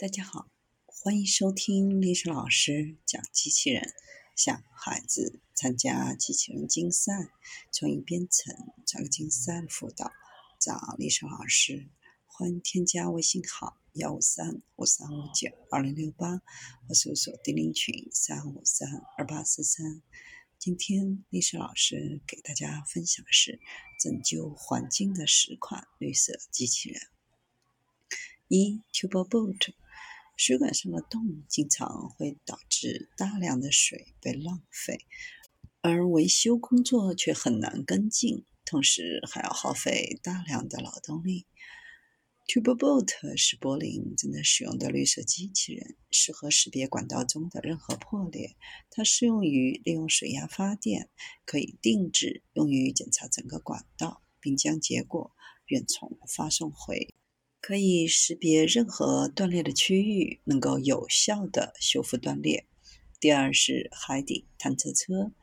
大家好，欢迎收听历史老师讲机器人。想孩子参加机器人竞赛、创意编程、创客竞赛的辅导，找历史老师。欢迎添加微信号幺五三五三五九二零六八，或搜索钉钉群三五三二八四三。今天历史老师给大家分享的是拯救环境的十款绿色机器人。一 TubeBot。水管上的洞经常会导致大量的水被浪费，而维修工作却很难跟进，同时还要耗费大量的劳动力。TubeBot 是柏林正在使用的绿色机器人，适合识别管道中的任何破裂。它适用于利用水压发电，可以定制用于检查整个管道，并将结果远程发送回。可以识别任何断裂的区域，能够有效的修复断裂。第二是海底探测车。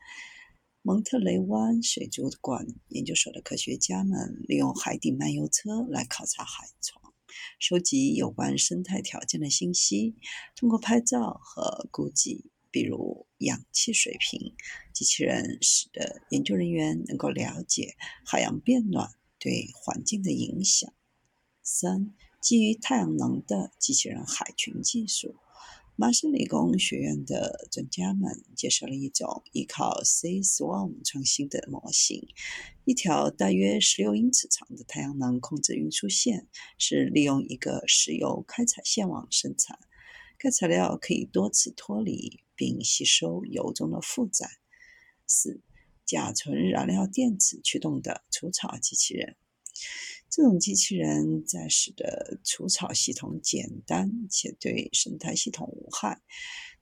蒙特雷湾水族馆研究所的科学家们利用海底漫游车来考察海床，收集有关生态条件的信息。通过拍照和估计，比如氧气水平，机器人使得研究人员能够了解海洋变暖对环境的影响。三、基于太阳能的机器人海群技术。麻省理工学院的专家们介绍了一种依靠 C Swarm 创新的模型。一条大约十六英尺长的太阳能控制运输线是利用一个石油开采线网生产。该材料可以多次脱离并吸收油中的负载。四、甲醇燃料电池驱动的除草机器人。这种机器人在使得除草系统简单且对生态系统无害，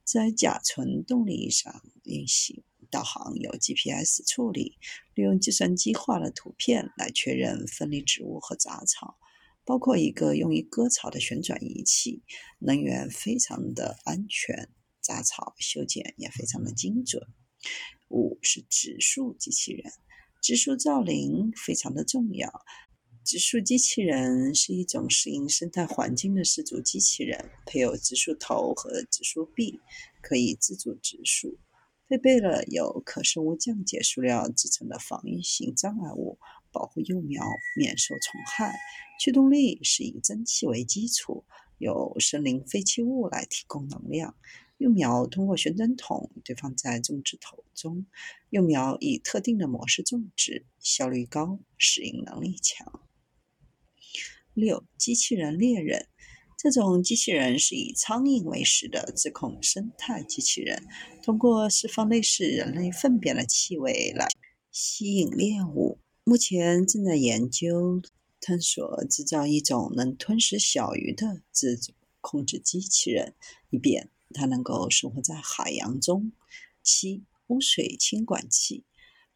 在甲醇动力上运行，导航有 GPS 处理，利用计算机画的图片来确认分离植物和杂草，包括一个用于割草的旋转仪器，能源非常的安全，杂草修剪也非常的精准。五是植树机器人，植树造林非常的重要。植树机器人是一种适应生态环境的四足机器人，配有植树头和植树臂，可以自主植树。配备了由可生物降解塑料制成的防御性障碍物，保护幼苗免受虫害。驱动力是以蒸汽为基础，由森林废弃物来提供能量。幼苗通过旋转筒堆放在种植头中，幼苗以特定的模式种植，效率高，适应能力强。六、机器人猎人，这种机器人是以苍蝇为食的自控生态机器人，通过释放类似人类粪便的气味来吸引猎物。目前正在研究探索制造一种能吞食小鱼的自主控制机器人，以便它能够生活在海洋中。七、污水清管器。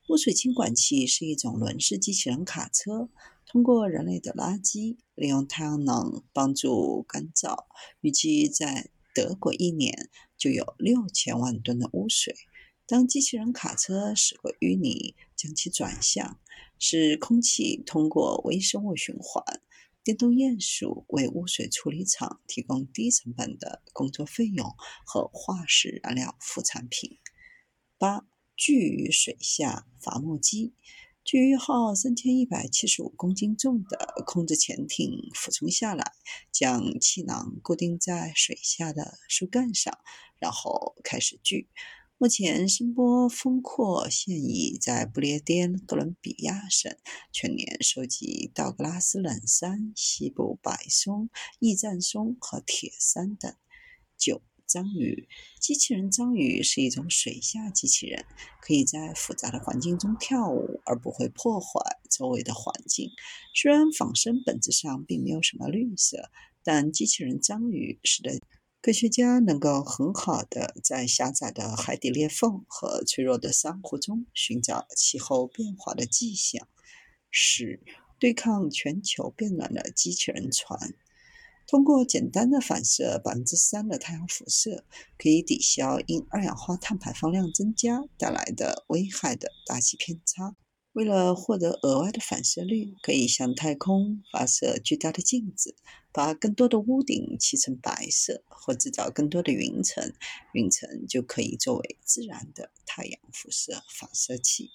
污水清管器是一种轮式机器人卡车，通过人类的垃圾，利用太阳能帮助干燥。预计在德国一年就有六千万吨的污水。当机器人卡车驶过淤泥，将其转向，使空气通过微生物循环。电动鼹鼠为污水处理厂提供低成本的工作费用和化石燃料副产品。八。巨鱼水下伐木机，巨鱼号三千一百七十五公斤重的控制潜艇俯冲下来，将气囊固定在水下的树干上，然后开始锯。目前声波风阔现已在不列颠哥伦比亚省全年收集道格拉斯冷杉、西部白松、驿站松和铁杉等。九。章鱼机器人章鱼是一种水下机器人，可以在复杂的环境中跳舞，而不会破坏周围的环境。虽然仿生本质上并没有什么绿色，但机器人章鱼使得科学家能够很好的在狭窄的海底裂缝和脆弱的珊瑚中寻找气候变化的迹象。十，对抗全球变暖的机器人船。通过简单的反射百分之三的太阳辐射，可以抵消因二氧化碳排放量增加带来的危害的大气偏差。为了获得额外的反射率，可以向太空发射巨大的镜子，把更多的屋顶漆成白色，或制造更多的云层，云层就可以作为自然的太阳辐射反射器。